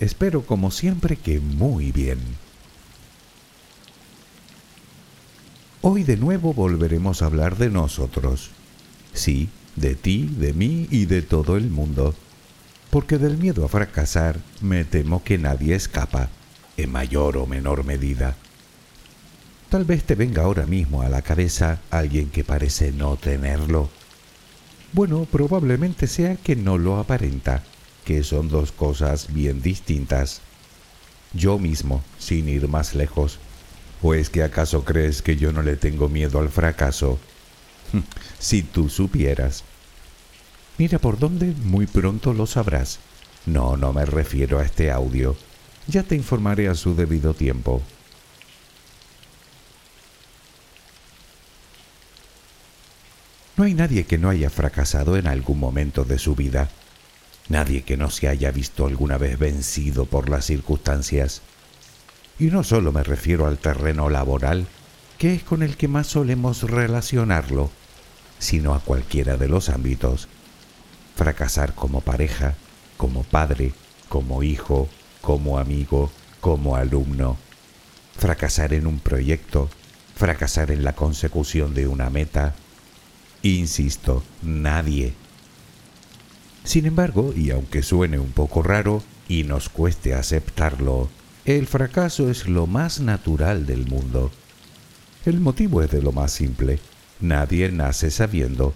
Espero como siempre que muy bien. Hoy de nuevo volveremos a hablar de nosotros. Sí, de ti, de mí y de todo el mundo. Porque del miedo a fracasar me temo que nadie escapa, en mayor o menor medida. Tal vez te venga ahora mismo a la cabeza alguien que parece no tenerlo. Bueno, probablemente sea que no lo aparenta, que son dos cosas bien distintas. Yo mismo, sin ir más lejos, ¿o es que acaso crees que yo no le tengo miedo al fracaso? si tú supieras. Mira por dónde muy pronto lo sabrás. No, no me refiero a este audio. Ya te informaré a su debido tiempo. No hay nadie que no haya fracasado en algún momento de su vida. Nadie que no se haya visto alguna vez vencido por las circunstancias. Y no solo me refiero al terreno laboral, que es con el que más solemos relacionarlo, sino a cualquiera de los ámbitos. Fracasar como pareja, como padre, como hijo, como amigo, como alumno. Fracasar en un proyecto, fracasar en la consecución de una meta, Insisto, nadie. Sin embargo, y aunque suene un poco raro y nos cueste aceptarlo, el fracaso es lo más natural del mundo. El motivo es de lo más simple. Nadie nace sabiendo.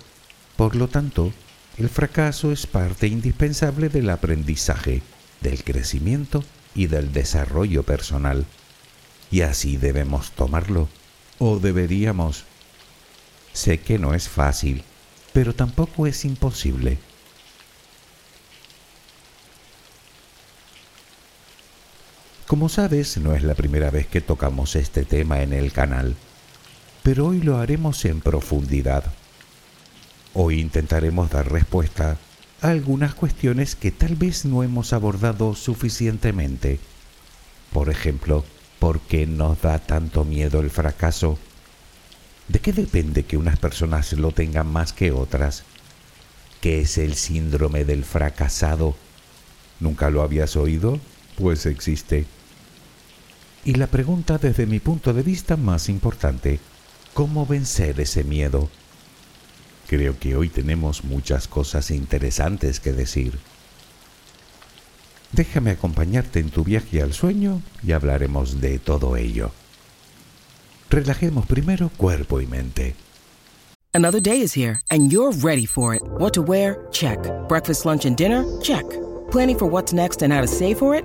Por lo tanto, el fracaso es parte indispensable del aprendizaje, del crecimiento y del desarrollo personal. Y así debemos tomarlo, o deberíamos. Sé que no es fácil, pero tampoco es imposible. Como sabes, no es la primera vez que tocamos este tema en el canal, pero hoy lo haremos en profundidad. Hoy intentaremos dar respuesta a algunas cuestiones que tal vez no hemos abordado suficientemente. Por ejemplo, ¿por qué nos da tanto miedo el fracaso? ¿De qué depende que unas personas lo tengan más que otras? ¿Qué es el síndrome del fracasado? ¿Nunca lo habías oído? Pues existe. Y la pregunta desde mi punto de vista más importante, ¿cómo vencer ese miedo? Creo que hoy tenemos muchas cosas interesantes que decir. Déjame acompañarte en tu viaje al sueño y hablaremos de todo ello. Relajemos primero cuerpo y mente. Another day is here and you're ready for it. What to wear? Check. Breakfast, lunch, and dinner? Check. Planning for what's next and how to save for it?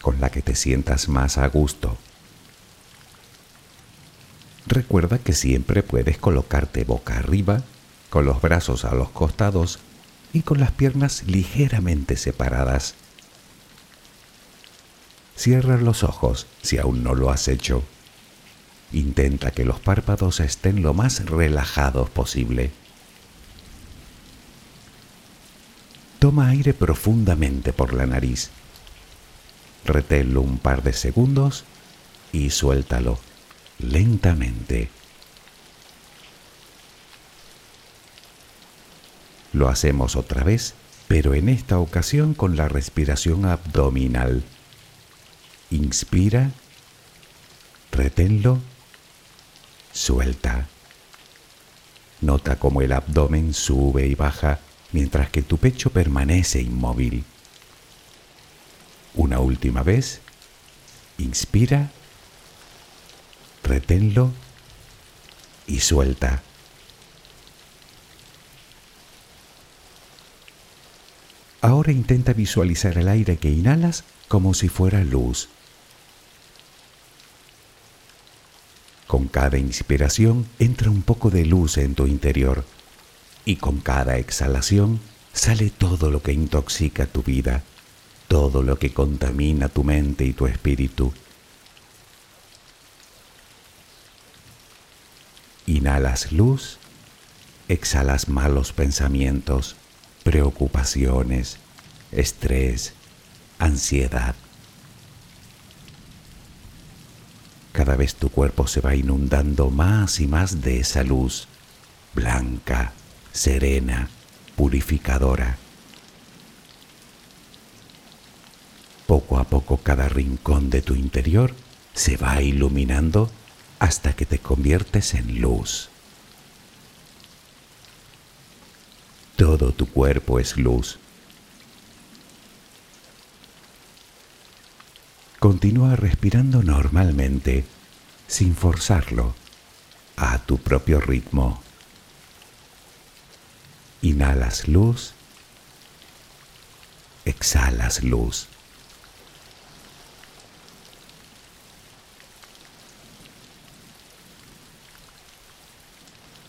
con la que te sientas más a gusto. Recuerda que siempre puedes colocarte boca arriba, con los brazos a los costados y con las piernas ligeramente separadas. Cierra los ojos si aún no lo has hecho. Intenta que los párpados estén lo más relajados posible. Toma aire profundamente por la nariz. Reténlo un par de segundos y suéltalo lentamente. Lo hacemos otra vez, pero en esta ocasión con la respiración abdominal. Inspira, reténlo, suelta. Nota cómo el abdomen sube y baja mientras que tu pecho permanece inmóvil. Una última vez, inspira, reténlo y suelta. Ahora intenta visualizar el aire que inhalas como si fuera luz. Con cada inspiración entra un poco de luz en tu interior y con cada exhalación sale todo lo que intoxica tu vida, todo lo que contamina tu mente y tu espíritu. Inhalas luz, exhalas malos pensamientos, preocupaciones, estrés, ansiedad. Cada vez tu cuerpo se va inundando más y más de esa luz, blanca, serena, purificadora. Poco a poco cada rincón de tu interior se va iluminando hasta que te conviertes en luz. Todo tu cuerpo es luz. Continúa respirando normalmente, sin forzarlo, a tu propio ritmo. Inhalas luz, exhalas luz.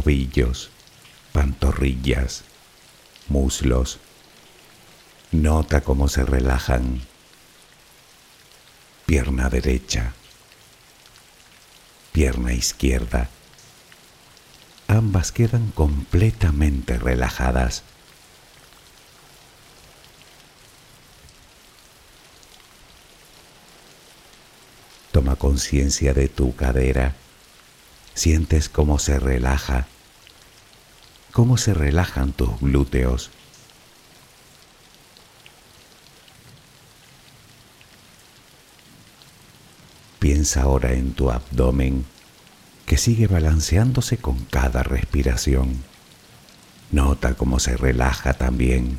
tobillos, pantorrillas, muslos. Nota cómo se relajan. Pierna derecha, pierna izquierda. Ambas quedan completamente relajadas. Toma conciencia de tu cadera Sientes cómo se relaja, cómo se relajan tus glúteos. Piensa ahora en tu abdomen que sigue balanceándose con cada respiración. Nota cómo se relaja también.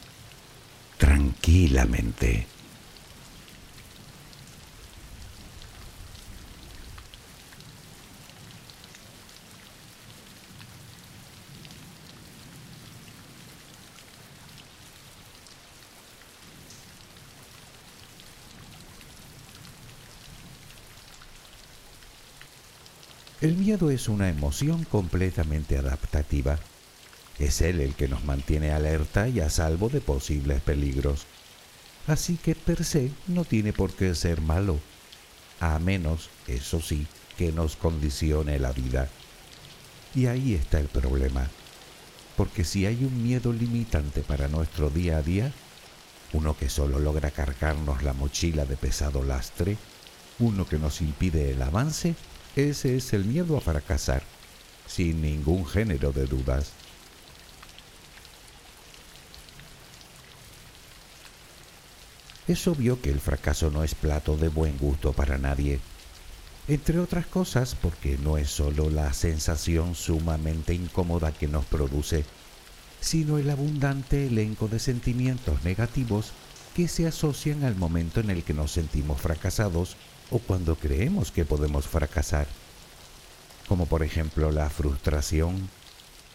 tranquilamente. El miedo es una emoción completamente adaptativa. Es él el que nos mantiene alerta y a salvo de posibles peligros. Así que per se no tiene por qué ser malo, a menos, eso sí, que nos condicione la vida. Y ahí está el problema, porque si hay un miedo limitante para nuestro día a día, uno que solo logra cargarnos la mochila de pesado lastre, uno que nos impide el avance, ese es el miedo a fracasar, sin ningún género de dudas. Es obvio que el fracaso no es plato de buen gusto para nadie, entre otras cosas porque no es solo la sensación sumamente incómoda que nos produce, sino el abundante elenco de sentimientos negativos que se asocian al momento en el que nos sentimos fracasados o cuando creemos que podemos fracasar, como por ejemplo la frustración,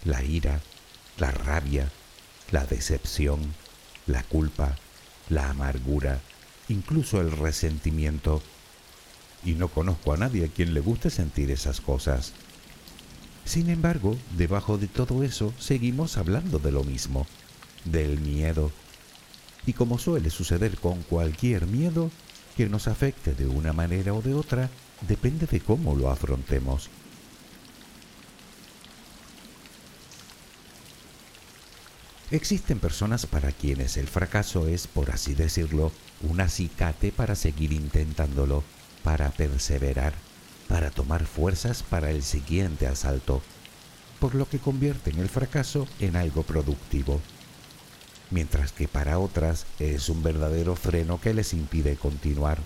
la ira, la rabia, la decepción, la culpa, la amargura, incluso el resentimiento. Y no conozco a nadie a quien le guste sentir esas cosas. Sin embargo, debajo de todo eso seguimos hablando de lo mismo, del miedo. Y como suele suceder con cualquier miedo, que nos afecte de una manera o de otra depende de cómo lo afrontemos. Existen personas para quienes el fracaso es, por así decirlo, un acicate para seguir intentándolo, para perseverar, para tomar fuerzas para el siguiente asalto, por lo que convierten el fracaso en algo productivo mientras que para otras es un verdadero freno que les impide continuar.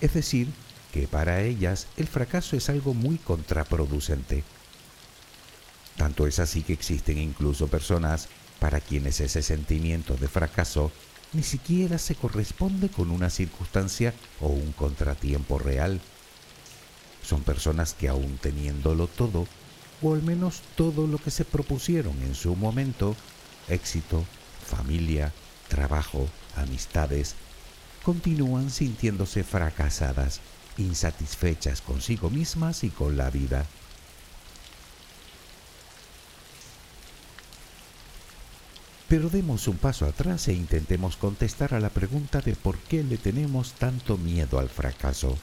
Es decir, que para ellas el fracaso es algo muy contraproducente. Tanto es así que existen incluso personas para quienes ese sentimiento de fracaso ni siquiera se corresponde con una circunstancia o un contratiempo real. Son personas que aún teniéndolo todo, o al menos todo lo que se propusieron en su momento, éxito, familia, trabajo, amistades, continúan sintiéndose fracasadas, insatisfechas consigo mismas y con la vida. Pero demos un paso atrás e intentemos contestar a la pregunta de por qué le tenemos tanto miedo al fracaso.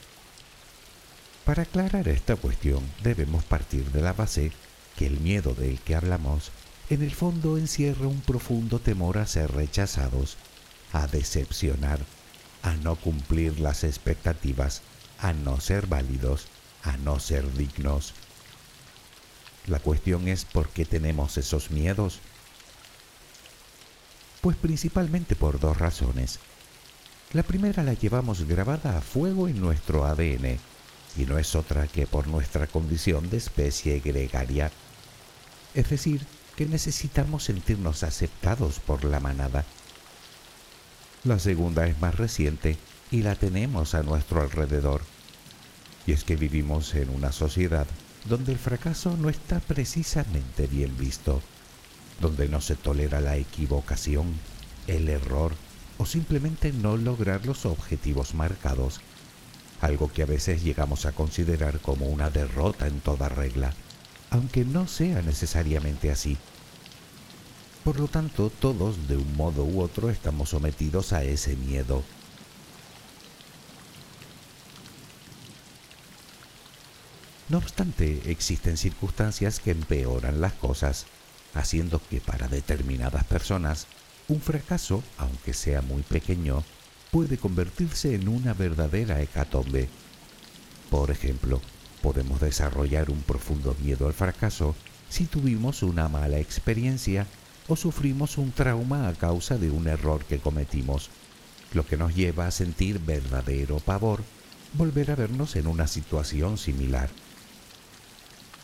Para aclarar esta cuestión debemos partir de la base que el miedo del que hablamos en el fondo encierra un profundo temor a ser rechazados, a decepcionar, a no cumplir las expectativas, a no ser válidos, a no ser dignos. La cuestión es por qué tenemos esos miedos. Pues principalmente por dos razones. La primera la llevamos grabada a fuego en nuestro ADN y no es otra que por nuestra condición de especie gregaria. Es decir, que necesitamos sentirnos aceptados por la manada. La segunda es más reciente y la tenemos a nuestro alrededor. Y es que vivimos en una sociedad donde el fracaso no está precisamente bien visto, donde no se tolera la equivocación, el error o simplemente no lograr los objetivos marcados, algo que a veces llegamos a considerar como una derrota en toda regla, aunque no sea necesariamente así. Por lo tanto, todos de un modo u otro estamos sometidos a ese miedo. No obstante, existen circunstancias que empeoran las cosas, haciendo que para determinadas personas un fracaso, aunque sea muy pequeño, puede convertirse en una verdadera hecatombe. Por ejemplo, podemos desarrollar un profundo miedo al fracaso si tuvimos una mala experiencia o sufrimos un trauma a causa de un error que cometimos, lo que nos lleva a sentir verdadero pavor volver a vernos en una situación similar.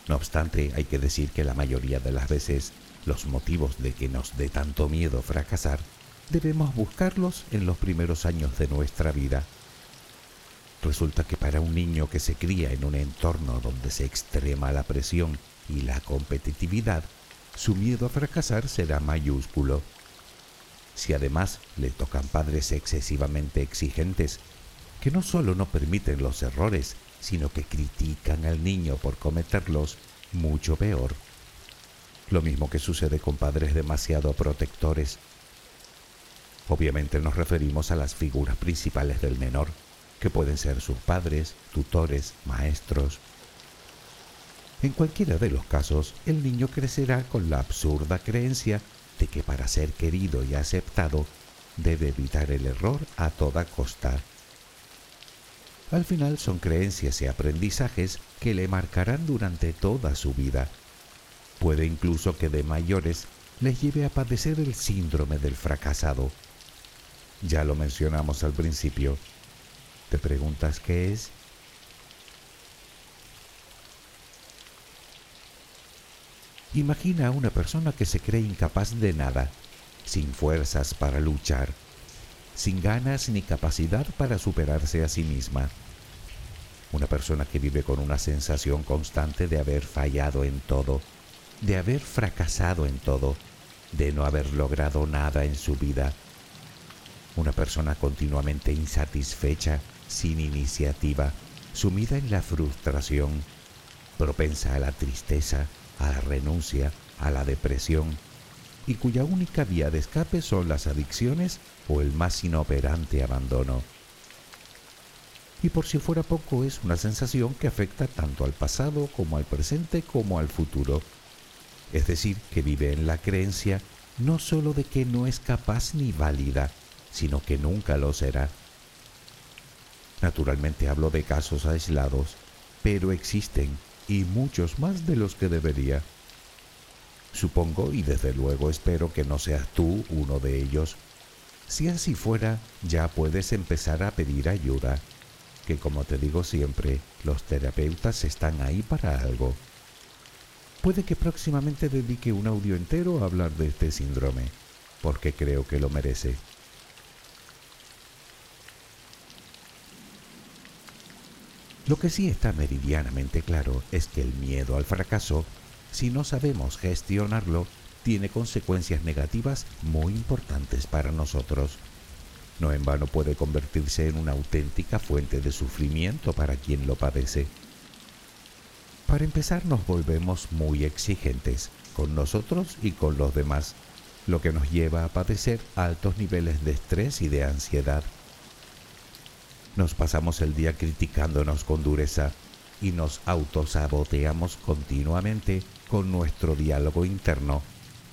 No obstante, hay que decir que la mayoría de las veces los motivos de que nos dé tanto miedo fracasar debemos buscarlos en los primeros años de nuestra vida. Resulta que para un niño que se cría en un entorno donde se extrema la presión y la competitividad, su miedo a fracasar será mayúsculo. Si además le tocan padres excesivamente exigentes, que no solo no permiten los errores, sino que critican al niño por cometerlos, mucho peor. Lo mismo que sucede con padres demasiado protectores. Obviamente nos referimos a las figuras principales del menor, que pueden ser sus padres, tutores, maestros. En cualquiera de los casos, el niño crecerá con la absurda creencia de que para ser querido y aceptado debe evitar el error a toda costa. Al final son creencias y aprendizajes que le marcarán durante toda su vida Puede incluso que de mayores les lleve a padecer el síndrome del fracasado. Ya lo mencionamos al principio. ¿Te preguntas qué es? Imagina a una persona que se cree incapaz de nada, sin fuerzas para luchar, sin ganas ni capacidad para superarse a sí misma. Una persona que vive con una sensación constante de haber fallado en todo de haber fracasado en todo, de no haber logrado nada en su vida. Una persona continuamente insatisfecha, sin iniciativa, sumida en la frustración, propensa a la tristeza, a la renuncia, a la depresión, y cuya única vía de escape son las adicciones o el más inoperante abandono. Y por si fuera poco es una sensación que afecta tanto al pasado como al presente como al futuro es decir, que vive en la creencia no sólo de que no es capaz ni válida, sino que nunca lo será. Naturalmente hablo de casos aislados, pero existen y muchos más de los que debería. Supongo y desde luego espero que no seas tú uno de ellos. Si así fuera, ya puedes empezar a pedir ayuda, que como te digo siempre, los terapeutas están ahí para algo. Puede que próximamente dedique un audio entero a hablar de este síndrome, porque creo que lo merece. Lo que sí está meridianamente claro es que el miedo al fracaso, si no sabemos gestionarlo, tiene consecuencias negativas muy importantes para nosotros. No en vano puede convertirse en una auténtica fuente de sufrimiento para quien lo padece. Para empezar nos volvemos muy exigentes con nosotros y con los demás, lo que nos lleva a padecer altos niveles de estrés y de ansiedad. Nos pasamos el día criticándonos con dureza y nos autosaboteamos continuamente con nuestro diálogo interno,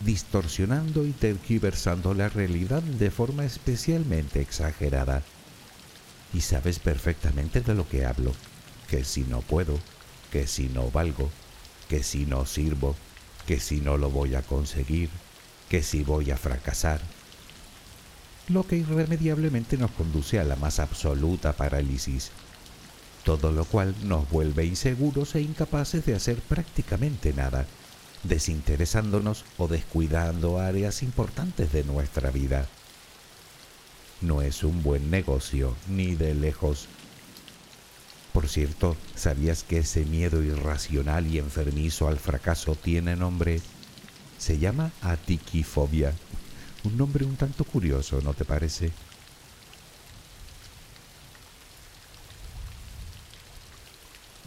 distorsionando y tergiversando la realidad de forma especialmente exagerada. Y sabes perfectamente de lo que hablo, que si no puedo, que si no valgo, que si no sirvo, que si no lo voy a conseguir, que si voy a fracasar, lo que irremediablemente nos conduce a la más absoluta parálisis, todo lo cual nos vuelve inseguros e incapaces de hacer prácticamente nada, desinteresándonos o descuidando áreas importantes de nuestra vida. No es un buen negocio, ni de lejos. Por cierto, ¿sabías que ese miedo irracional y enfermizo al fracaso tiene nombre? Se llama atiquifobia. Un nombre un tanto curioso, ¿no te parece?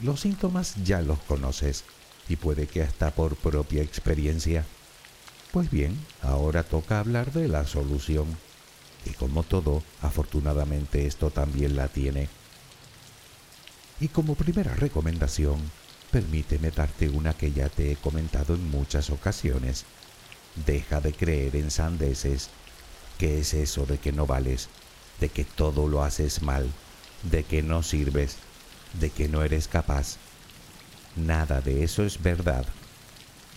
Los síntomas ya los conoces y puede que hasta por propia experiencia. Pues bien, ahora toca hablar de la solución. Y como todo, afortunadamente esto también la tiene. Y como primera recomendación, permíteme darte una que ya te he comentado en muchas ocasiones. Deja de creer en sandeces. ¿Qué es eso de que no vales? De que todo lo haces mal, de que no sirves, de que no eres capaz. Nada de eso es verdad,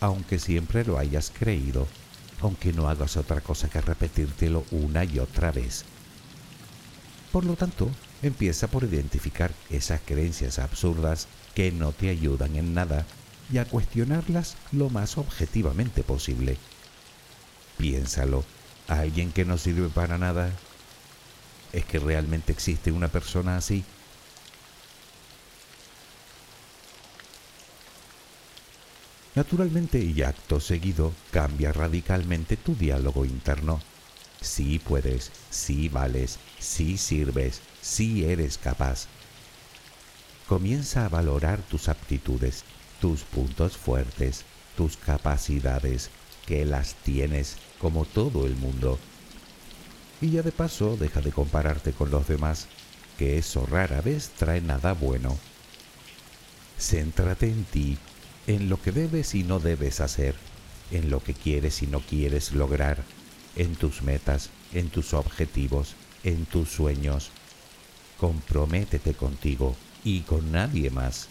aunque siempre lo hayas creído, aunque no hagas otra cosa que repetírtelo una y otra vez. Por lo tanto, empieza por identificar esas creencias absurdas que no te ayudan en nada y a cuestionarlas lo más objetivamente posible. Piénsalo, ¿alguien que no sirve para nada? ¿Es que realmente existe una persona así? Naturalmente y acto seguido cambia radicalmente tu diálogo interno. Sí puedes, sí vales, sí sirves, sí eres capaz. Comienza a valorar tus aptitudes, tus puntos fuertes, tus capacidades, que las tienes como todo el mundo. Y ya de paso deja de compararte con los demás, que eso rara vez trae nada bueno. Céntrate en ti en lo que debes y no debes hacer, en lo que quieres y no quieres lograr, en tus metas, en tus objetivos, en tus sueños. Comprométete contigo y con nadie más.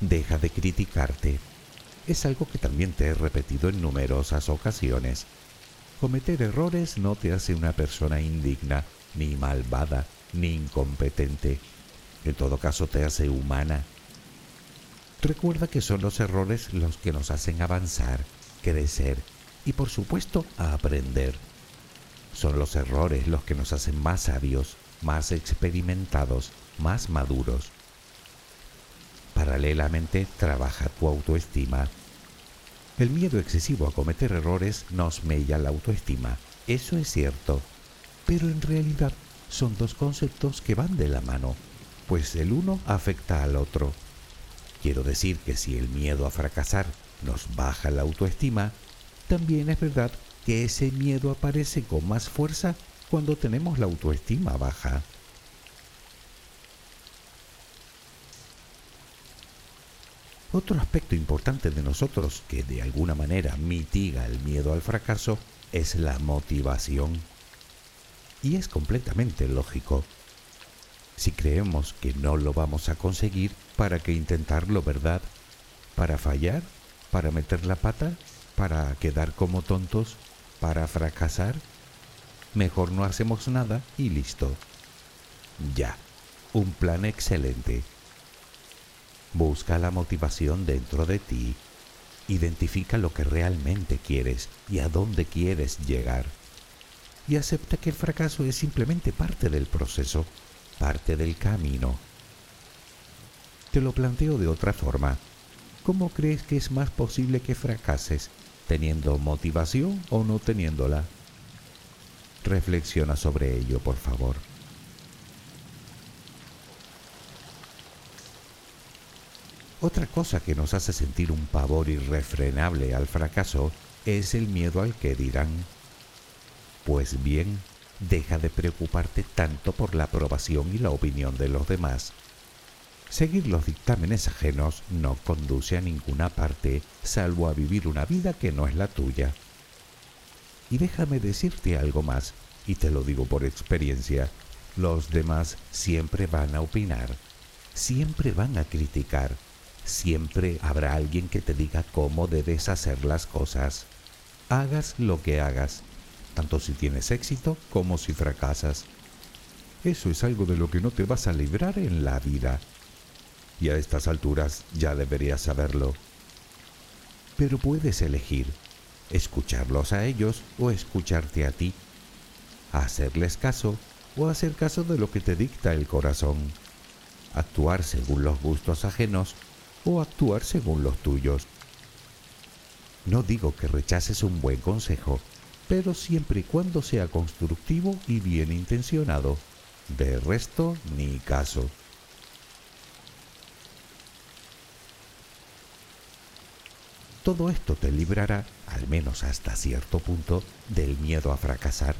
Deja de criticarte. Es algo que también te he repetido en numerosas ocasiones. Cometer errores no te hace una persona indigna, ni malvada, ni incompetente. En todo caso te hace humana. Recuerda que son los errores los que nos hacen avanzar, crecer y por supuesto aprender. Son los errores los que nos hacen más sabios, más experimentados, más maduros. Paralelamente trabaja tu autoestima. El miedo excesivo a cometer errores nos mella la autoestima, eso es cierto, pero en realidad son dos conceptos que van de la mano, pues el uno afecta al otro. Quiero decir que si el miedo a fracasar nos baja la autoestima, también es verdad que ese miedo aparece con más fuerza cuando tenemos la autoestima baja. Otro aspecto importante de nosotros que de alguna manera mitiga el miedo al fracaso es la motivación. Y es completamente lógico. Si creemos que no lo vamos a conseguir, ¿para qué intentarlo, verdad? ¿Para fallar? ¿Para meter la pata? ¿Para quedar como tontos? ¿Para fracasar? Mejor no hacemos nada y listo. Ya, un plan excelente. Busca la motivación dentro de ti. Identifica lo que realmente quieres y a dónde quieres llegar y acepta que el fracaso es simplemente parte del proceso, parte del camino. Te lo planteo de otra forma. ¿Cómo crees que es más posible que fracases, teniendo motivación o no teniéndola? Reflexiona sobre ello, por favor. Otra cosa que nos hace sentir un pavor irrefrenable al fracaso es el miedo al que dirán. Pues bien, deja de preocuparte tanto por la aprobación y la opinión de los demás. Seguir los dictámenes ajenos no conduce a ninguna parte salvo a vivir una vida que no es la tuya. Y déjame decirte algo más, y te lo digo por experiencia, los demás siempre van a opinar, siempre van a criticar, siempre habrá alguien que te diga cómo debes hacer las cosas. Hagas lo que hagas, tanto si tienes éxito como si fracasas. Eso es algo de lo que no te vas a librar en la vida. Y a estas alturas ya deberías saberlo. Pero puedes elegir escucharlos a ellos o escucharte a ti, hacerles caso o hacer caso de lo que te dicta el corazón, actuar según los gustos ajenos o actuar según los tuyos. No digo que rechaces un buen consejo, pero siempre y cuando sea constructivo y bien intencionado. De resto, ni caso. Todo esto te librará, al menos hasta cierto punto, del miedo a fracasar.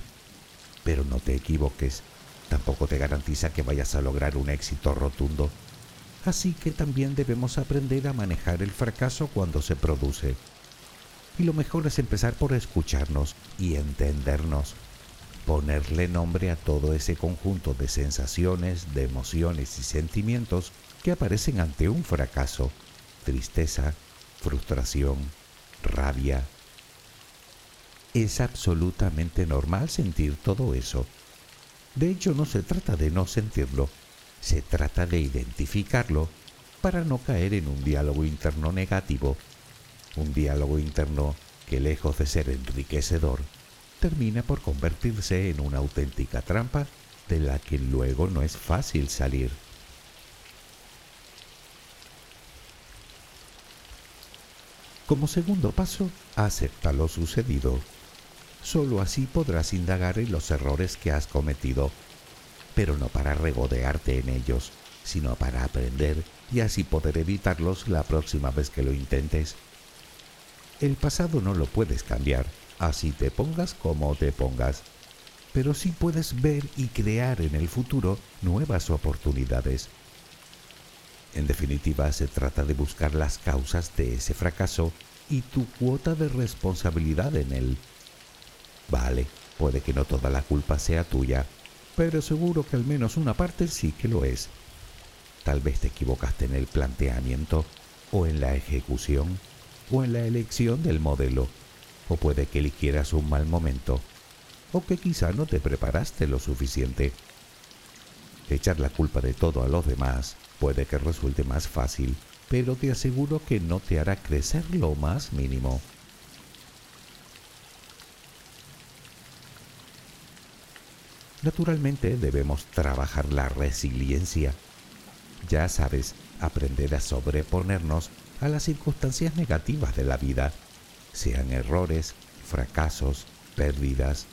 Pero no te equivoques, tampoco te garantiza que vayas a lograr un éxito rotundo. Así que también debemos aprender a manejar el fracaso cuando se produce. Y lo mejor es empezar por escucharnos y entendernos, ponerle nombre a todo ese conjunto de sensaciones, de emociones y sentimientos que aparecen ante un fracaso, tristeza, frustración, rabia. Es absolutamente normal sentir todo eso. De hecho, no se trata de no sentirlo, se trata de identificarlo para no caer en un diálogo interno negativo, un diálogo interno que lejos de ser enriquecedor, termina por convertirse en una auténtica trampa de la que luego no es fácil salir. Como segundo paso, acepta lo sucedido. Solo así podrás indagar en los errores que has cometido pero no para regodearte en ellos, sino para aprender y así poder evitarlos la próxima vez que lo intentes. El pasado no lo puedes cambiar, así te pongas como te pongas, pero sí puedes ver y crear en el futuro nuevas oportunidades. En definitiva, se trata de buscar las causas de ese fracaso y tu cuota de responsabilidad en él. Vale, puede que no toda la culpa sea tuya, pero seguro que al menos una parte sí que lo es. Tal vez te equivocaste en el planteamiento, o en la ejecución, o en la elección del modelo, o puede que eligieras un mal momento, o que quizá no te preparaste lo suficiente. Echar la culpa de todo a los demás puede que resulte más fácil, pero te aseguro que no te hará crecer lo más mínimo. Naturalmente debemos trabajar la resiliencia. Ya sabes, aprender a sobreponernos a las circunstancias negativas de la vida, sean errores, fracasos, pérdidas.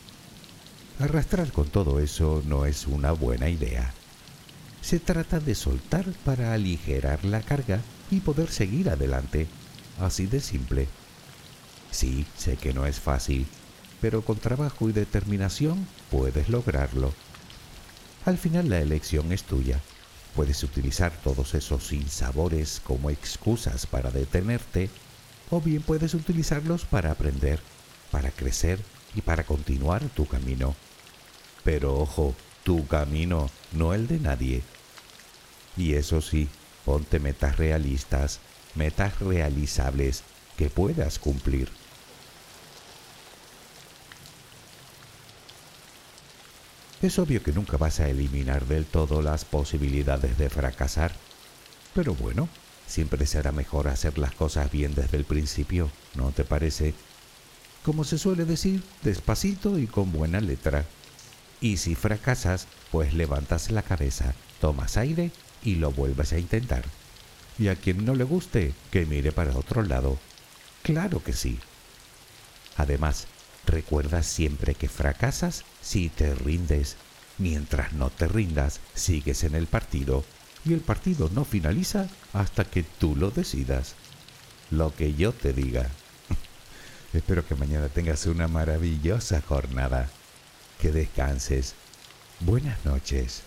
Arrastrar con todo eso no es una buena idea. Se trata de soltar para aligerar la carga y poder seguir adelante. Así de simple. Sí, sé que no es fácil, pero con trabajo y determinación puedes lograrlo. Al final la elección es tuya. Puedes utilizar todos esos sinsabores como excusas para detenerte, o bien puedes utilizarlos para aprender, para crecer y para continuar tu camino. Pero ojo, tu camino, no el de nadie. Y eso sí, ponte metas realistas, metas realizables que puedas cumplir. Es obvio que nunca vas a eliminar del todo las posibilidades de fracasar, pero bueno, siempre será mejor hacer las cosas bien desde el principio, ¿no te parece? Como se suele decir, despacito y con buena letra. Y si fracasas, pues levantas la cabeza, tomas aire y lo vuelves a intentar. Y a quien no le guste, que mire para otro lado. Claro que sí. Además, Recuerda siempre que fracasas si te rindes. Mientras no te rindas, sigues en el partido y el partido no finaliza hasta que tú lo decidas. Lo que yo te diga. Espero que mañana tengas una maravillosa jornada. Que descanses. Buenas noches.